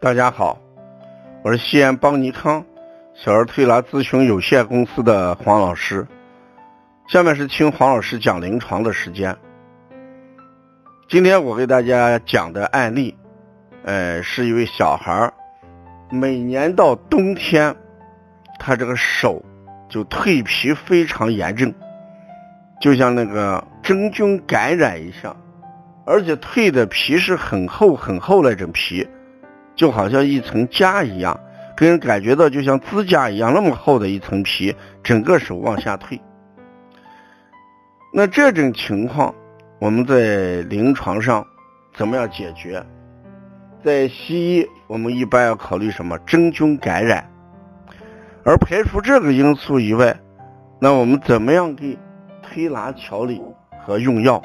大家好，我是西安邦尼康小儿推拿咨询有限公司的黄老师。下面是听黄老师讲临床的时间。今天我给大家讲的案例，呃，是一位小孩儿，每年到冬天，他这个手就蜕皮非常严重，就像那个真菌感染一样，而且蜕的皮是很厚很厚那种皮，就好像一层痂一样，给人感觉到就像指甲一样那么厚的一层皮，整个手往下退。那这种情况，我们在临床上怎么样解决？在西医，我们一般要考虑什么？真菌感染。而排除这个因素以外，那我们怎么样给推拿调理和用药？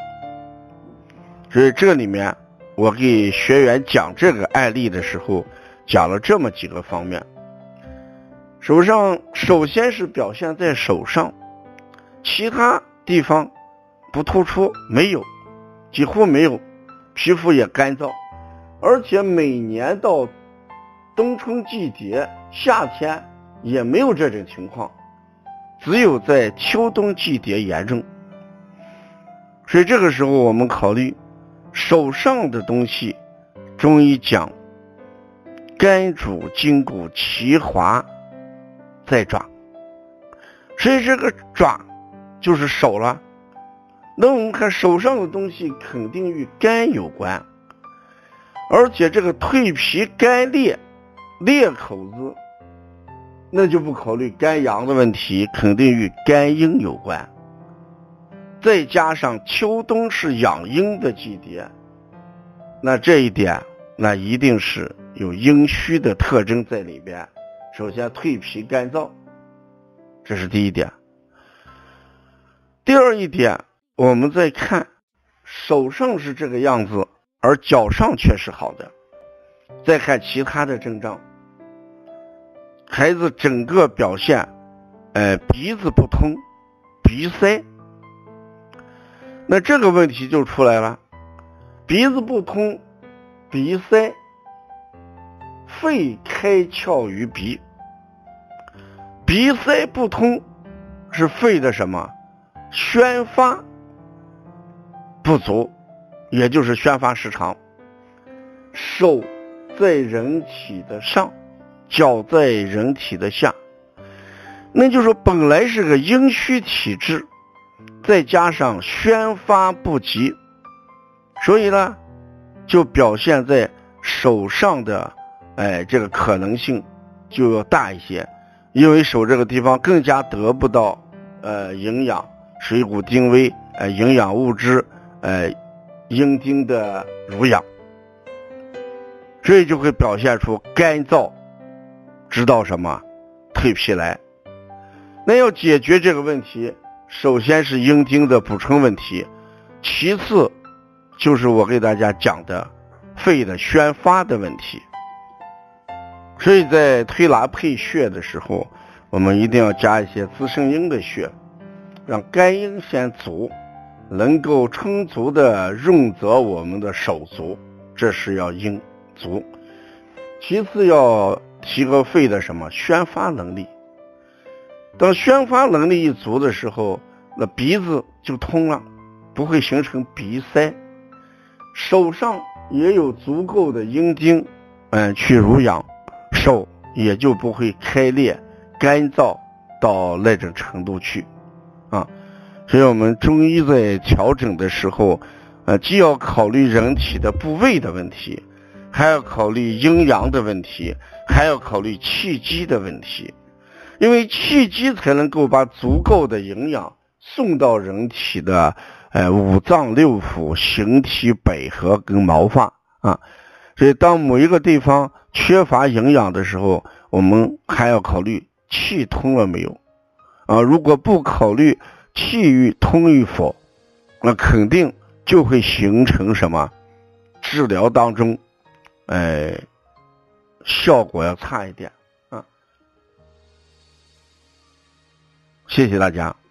所以这里面，我给学员讲这个案例的时候，讲了这么几个方面。手上首先是表现在手上，其他。地方不突出，没有，几乎没有，皮肤也干燥，而且每年到冬春季节，夏天也没有这种情况，只有在秋冬季节严重。所以这个时候我们考虑手上的东西，中医讲肝主筋骨其华在爪，所以这个爪。就是手了，那我们看手上的东西肯定与肝有关，而且这个蜕皮干裂裂口子，那就不考虑肝阳的问题，肯定与肝阴有关。再加上秋冬是养阴的季节，那这一点那一定是有阴虚的特征在里边。首先蜕皮干燥，这是第一点。第二一点，我们再看手上是这个样子，而脚上却是好的。再看其他的症状，孩子整个表现，呃，鼻子不通，鼻塞。那这个问题就出来了，鼻子不通，鼻塞，肺开窍于鼻，鼻塞不通是肺的什么？宣发不足，也就是宣发失常。手在人体的上，脚在人体的下，那就是说本来是个阴虚体质，再加上宣发不及，所以呢，就表现在手上的，哎，这个可能性就要大一些，因为手这个地方更加得不到呃营养。水谷精微，呃，营养物质，呃，阴经的濡养，所以就会表现出干燥，知道什么蜕皮来。那要解决这个问题，首先是阴经的补充问题，其次就是我给大家讲的肺的宣发的问题。所以在推拿配穴的时候，我们一定要加一些滋生阴的穴。让肝阴先足，能够充足的润泽我们的手足，这是要阴足。其次要提高肺的什么宣发能力。当宣发能力一足的时候，那鼻子就通了，不会形成鼻塞。手上也有足够的阴经，嗯，去濡养，手也就不会开裂、干燥到那种程度去。啊，所以我们中医在调整的时候，呃，既要考虑人体的部位的问题，还要考虑阴阳的问题，还要考虑气机的问题，因为气机才能够把足够的营养送到人体的呃五脏六腑、形体百合跟毛发啊。所以当某一个地方缺乏营养的时候，我们还要考虑气通了没有。啊，如果不考虑气郁通与否，那肯定就会形成什么？治疗当中，哎，效果要差一点谢谢大家。